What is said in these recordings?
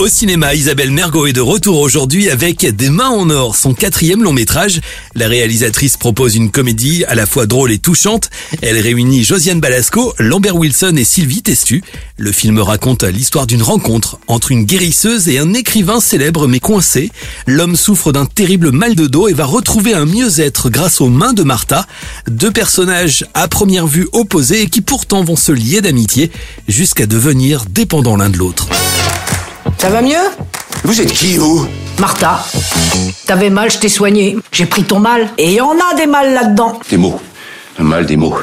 Au cinéma, Isabelle Mergot est de retour aujourd'hui avec Des mains en or, son quatrième long métrage. La réalisatrice propose une comédie à la fois drôle et touchante. Elle réunit Josiane Balasco, Lambert Wilson et Sylvie Testu. Le film raconte l'histoire d'une rencontre entre une guérisseuse et un écrivain célèbre mais coincé. L'homme souffre d'un terrible mal de dos et va retrouver un mieux-être grâce aux mains de Martha. Deux personnages à première vue opposés et qui pourtant vont se lier d'amitié jusqu'à devenir dépendants l'un de l'autre. Ça va mieux Vous êtes qui, vous Martha, t'avais mal, je t'ai soigné. J'ai pris ton mal. Et il y en a des mal là-dedans. Des mots. Un mal, des mots.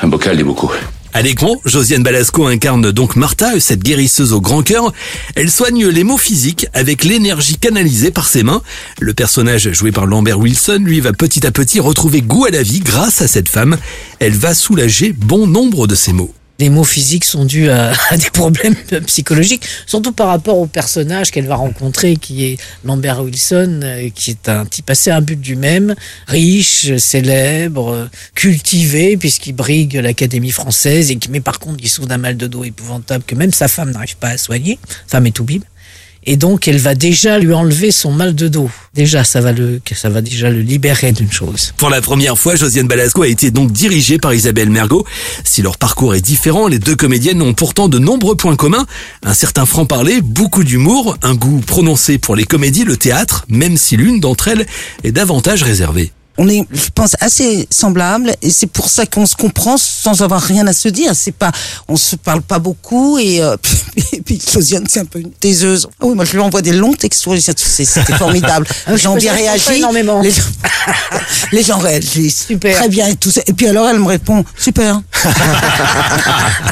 Un bocal, des bocaux. À l'écran, Josiane Balasco incarne donc Martha, cette guérisseuse au grand cœur. Elle soigne les maux physiques avec l'énergie canalisée par ses mains. Le personnage joué par Lambert Wilson, lui, va petit à petit retrouver goût à la vie grâce à cette femme. Elle va soulager bon nombre de ses maux. Les maux physiques sont dus à, des problèmes psychologiques, surtout par rapport au personnage qu'elle va rencontrer, qui est Lambert Wilson, euh, qui est un type assez but du même, riche, célèbre, cultivé, puisqu'il brigue l'Académie française, et qui, mais par contre, il souffre d'un mal de dos épouvantable que même sa femme n'arrive pas à soigner, femme et tout bib. Et donc, elle va déjà lui enlever son mal de dos. Déjà, ça va le, ça va déjà le libérer d'une chose. Pour la première fois, Josiane Balasco a été donc dirigée par Isabelle Mergot. Si leur parcours est différent, les deux comédiennes ont pourtant de nombreux points communs. Un certain franc-parler, beaucoup d'humour, un goût prononcé pour les comédies, le théâtre, même si l'une d'entre elles est davantage réservée on est, je pense, assez semblables et c'est pour ça qu'on se comprend sans avoir rien à se dire. C'est pas, on se parle pas beaucoup et, euh, et puis c'est un peu une taiseuse. Ah oui, moi je lui envoie des longs textos, c'était formidable. les gens ont bien réagi. Énormément. Les, gens, les gens réagissent super. très bien et tout ça. Et puis alors elle me répond super.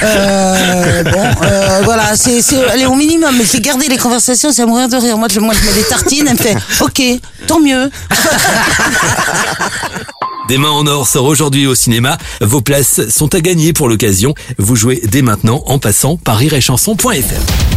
euh, bon, euh, voilà, c'est, c'est, elle est au minimum, mais c'est garder les conversations, c'est à mourir de rire. Moi je, moi je mets des tartines, elle me fait ok, tant mieux. Des mains en or sort aujourd'hui au cinéma. Vos places sont à gagner pour l'occasion. Vous jouez dès maintenant en passant par rirechanson.fr.